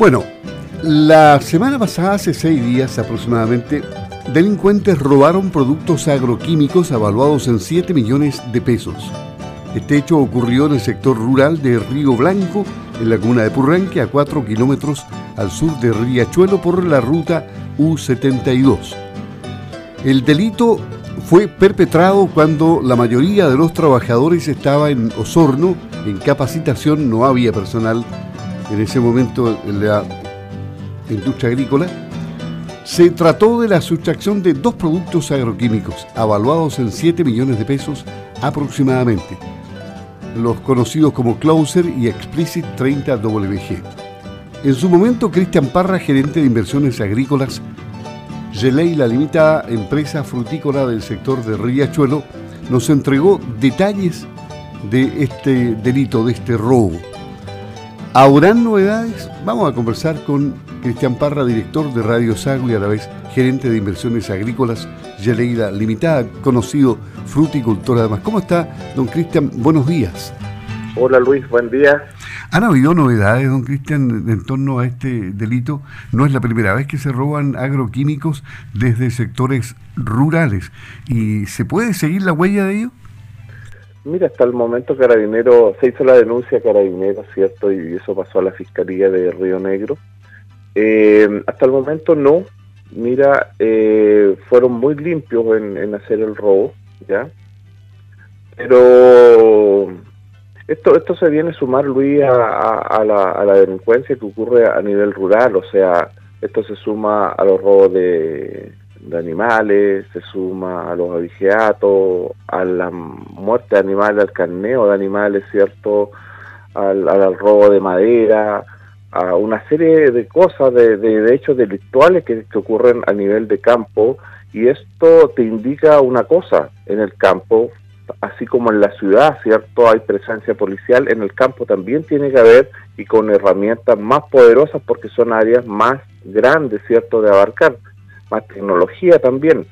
Bueno, la semana pasada, hace seis días aproximadamente, delincuentes robaron productos agroquímicos avaluados en 7 millones de pesos. Este hecho ocurrió en el sector rural de Río Blanco, en la comuna de Purranque, a 4 kilómetros al sur de Riachuelo por la ruta U72. El delito fue perpetrado cuando la mayoría de los trabajadores estaba en Osorno, en capacitación, no había personal en ese momento en la industria agrícola. Se trató de la sustracción de dos productos agroquímicos, avaluados en 7 millones de pesos aproximadamente, los conocidos como Closer y Explicit 30WG. En su momento, Cristian Parra, gerente de inversiones agrícolas, Gelei, la limitada empresa frutícola del sector de Riachuelo, nos entregó detalles de este delito, de este robo. ¿Habrán novedades? Vamos a conversar con Cristian Parra, director de Radio Sago y a la vez gerente de inversiones agrícolas Yeleida Limitada, conocido fruticultor además. ¿Cómo está, don Cristian? Buenos días. Hola Luis, buen día. ¿Han habido novedades, don Cristian, en torno a este delito? No es la primera vez que se roban agroquímicos desde sectores rurales. ¿Y se puede seguir la huella de ello? Mira, hasta el momento Carabinero, se hizo la denuncia a Carabinero, ¿cierto? Y eso pasó a la Fiscalía de Río Negro. Eh, hasta el momento no. Mira, eh, fueron muy limpios en, hacer el robo, ¿ya? Pero esto, esto se viene a sumar, Luis, a, la, a la delincuencia que ocurre a nivel rural, o sea, esto se suma a los robos de, de animales, se suma a los abigeatos, a la muerte de animales, al carneo de animales, ¿cierto? Al, robo de madera, a una serie de cosas, de, de, hechos delictuales que, que, ocurren a nivel de campo y esto te indica una cosa, en el campo así como en la ciudad, ¿cierto? Hay presencia policial, en el campo también tiene que haber y con herramientas más poderosas porque son áreas más grandes, ¿cierto? De abarcar, más tecnología también.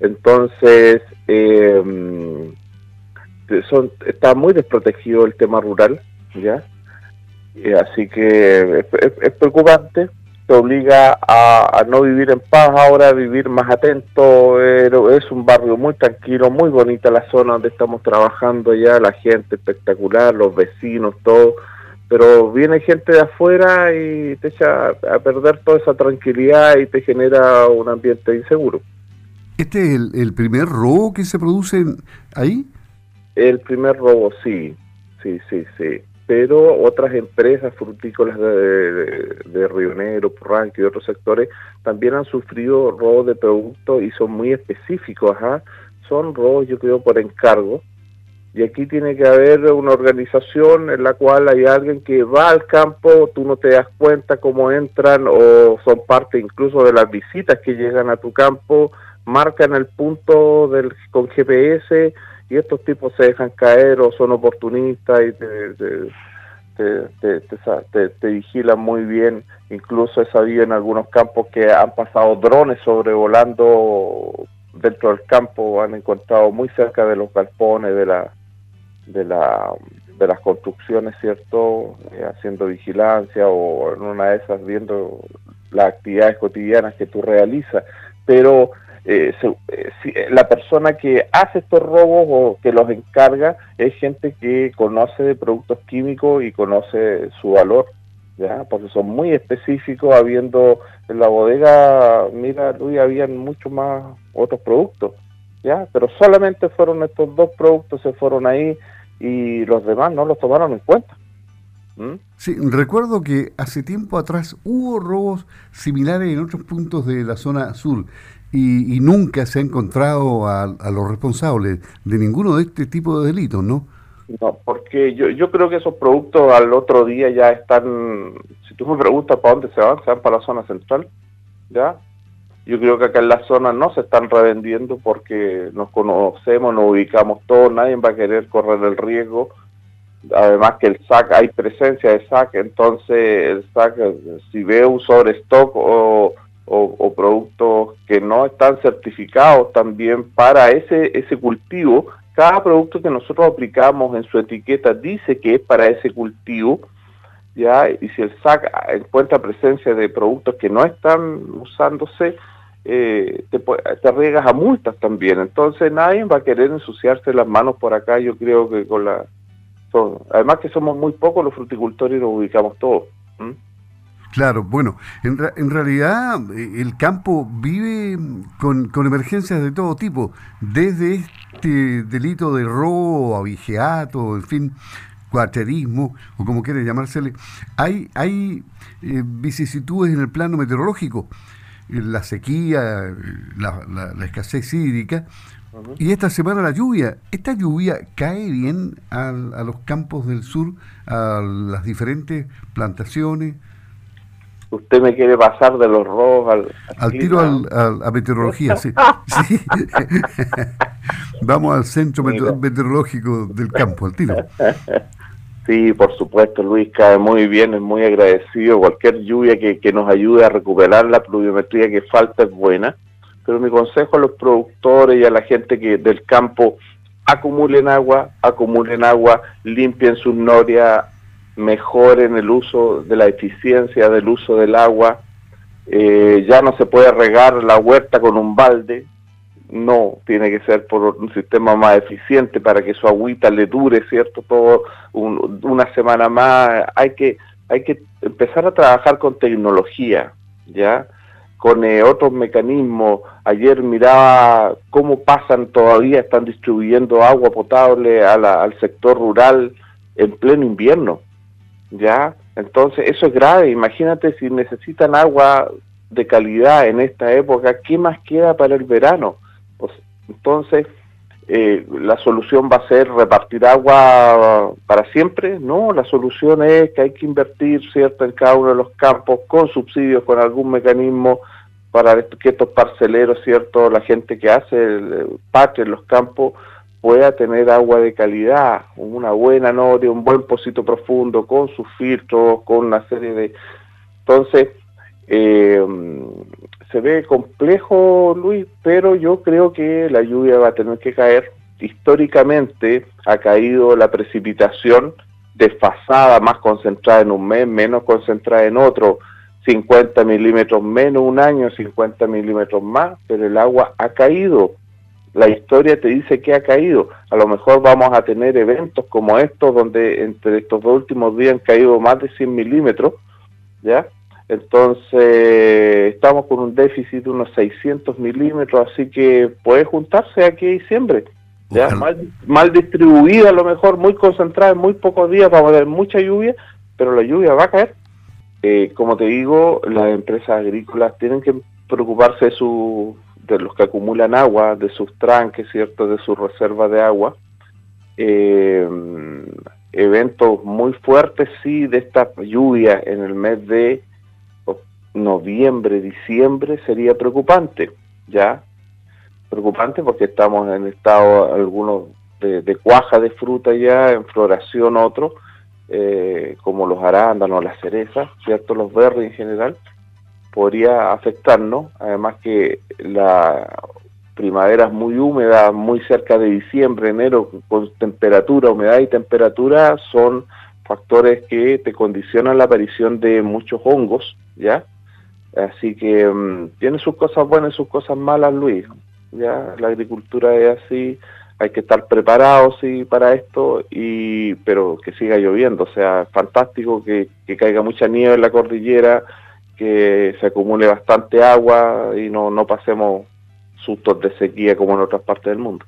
Entonces, eh, son, está muy desprotegido el tema rural, ¿ya? así que es preocupante, te obliga a, no vivir en paz ahora, a vivir más atento. es un barrio muy tranquilo, muy bonita la zona donde estamos trabajando ya, la gente espectacular, los vecinos, todo. Pero viene gente de afuera y te echa a perder toda esa tranquilidad y te genera un ambiente inseguro. ¿Este es el, primer robo que se produce ahí? El primer robo, sí, sí, sí, sí pero otras empresas frutícolas de, de, Río Negro, Porranque y otros sectores también han sufrido robos de productos y son muy específicos, son robos yo creo por encargo, y aquí tiene que haber una organización en la cual hay alguien que va al campo, tú no te das cuenta cómo entran o son parte incluso de las visitas que llegan a tu campo, marcan el punto del con GPS, y estos tipos se dejan caer o son oportunistas y te, vigilan muy bien. Incluso he sabido en algunos campos que han pasado drones sobrevolando dentro del campo, han encontrado muy cerca de los galpones de la de la de las construcciones, ¿cierto? Eh, haciendo vigilancia o en una de esas viendo las actividades cotidianas que tú realizas. Pero eh, eh, eh, la persona que hace estos robos o que los encarga es gente que conoce de productos químicos y conoce su valor, ¿ya? porque son muy específicos, habiendo en la bodega, mira, Luis, habían muchos más otros productos, ¿ya? pero solamente fueron estos dos productos, se fueron ahí y los demás no los tomaron en cuenta. ¿Mm? Sí, recuerdo que hace tiempo atrás hubo robos similares en otros puntos de la zona sur y, nunca se ha encontrado a, los responsables de ninguno de este tipo de delitos, ¿no? No, porque yo, yo creo que esos productos al otro día ya están, si tú me preguntas para dónde se van, se van para la zona central, ¿ya? Yo creo que acá en la zona no se están revendiendo porque nos conocemos, nos ubicamos todos, nadie va a querer correr el riesgo. Además que el SAC, hay presencia de SAC, entonces el SAC, si ve un sobrestock o o, productos que no están certificados también para ese, ese cultivo. Cada producto que nosotros aplicamos en su etiqueta dice que es para ese cultivo ya y si el SAC encuentra presencia de productos que no están usándose, eh, te, te arriesgas a multas también. Entonces nadie va a querer ensuciarse las manos por acá, yo creo que con la... además que somos muy pocos los fruticultores y nos ubicamos todos. Claro, bueno, en, en, realidad eh, el campo vive con, con, emergencias de todo tipo, desde este delito de robo, avigeato, en fin, cuaterismo, o como quiere llamársele. Hay, hay eh, vicisitudes en el plano meteorológico, la sequía, la, la, escasez hídrica, y esta semana la lluvia. ¿Esta lluvia cae bien a, a los campos del sur, a las diferentes plantaciones? usted me quiere pasar de los robos al... Al, tiro al, a meteorología, sí. Vamos al centro meteorológico del campo, al tiro. Sí, por supuesto, Luis, cae muy bien, es muy agradecido. Cualquier lluvia que, que nos ayude a recuperar la pluviometría que falta es buena. Pero mi consejo a los productores y a la gente que del campo acumulen agua, acumulen agua, limpien sus norias, mejoren el uso de la eficiencia del uso del agua. Eh, ya no se puede regar la huerta con un balde, no, tiene que ser por un sistema más eficiente para que su agüita le dure, ¿cierto? Todo una semana más. Hay que, hay que empezar a trabajar con tecnología, ¿ya? Con eh, otros mecanismos. Ayer miraba cómo pasan todavía, están distribuyendo agua potable al sector rural en pleno invierno. ¿ya? Entonces, eso es grave. Imagínate si necesitan agua de calidad en esta época, ¿qué más queda para el verano? Pues, entonces, eh, ¿la solución va a ser repartir agua para siempre? No, la solución es que hay que invertir, ¿cierto?, en cada uno de los campos con subsidios, con algún mecanismo para que estos parceleros, ¿cierto?, la gente que hace el patio en los campos, pueda tener agua de calidad, una buena noria, un buen pocito profundo, con sus filtros, con una serie de... Entonces, eh, se ve complejo, Luis, pero yo creo que la lluvia va a tener que caer. Históricamente ha caído la precipitación desfasada, más concentrada en un mes, menos concentrada en otro, 50 milímetros menos un año, 50 milímetros más, pero el agua ha caído la historia te dice que ha caído. A lo mejor vamos a tener eventos como estos, donde entre estos dos últimos días han caído más de 100 milímetros, ¿ya? Entonces, estamos con un déficit de unos 600 milímetros, así que puede juntarse aquí a diciembre. ¿ya? Mal, mal, distribuida, a lo mejor muy concentrada en muy pocos días, vamos a tener mucha lluvia, pero la lluvia va a caer. Eh, como te digo, las empresas agrícolas tienen que preocuparse de su de los que acumulan agua, de sus tranques, ¿cierto? De sus reservas de agua. Eh, eventos muy fuertes, sí, de esta lluvia en el mes de noviembre, diciembre sería preocupante, ¿ya? Preocupante porque estamos en estado algunos de, cuaja de fruta ya, en floración otros, eh, como los arándanos, las cerezas, ¿cierto? Los verdes en general podría afectarnos, además que la primavera es muy húmeda, muy cerca de diciembre, enero, con temperatura, humedad y temperatura son factores que te condicionan la aparición de muchos hongos, ¿ya? Así que mm, tiene sus cosas buenas y sus cosas malas, Luis. Ya la agricultura es así, hay que estar preparados sí para esto y pero que siga lloviendo, o sea, fantástico que, que caiga mucha nieve en la cordillera, que se acumule bastante agua y no, no pasemos sustos de sequía como en otras partes del mundo.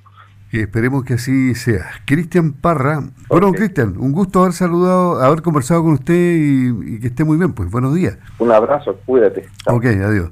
Y esperemos que así sea. Cristian Parra. Bueno, Cristian, un gusto haber saludado, haber conversado con usted y, que esté muy bien. Pues buenos días. Un abrazo, cuídate. Ok, adiós.